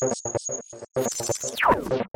ちょっと。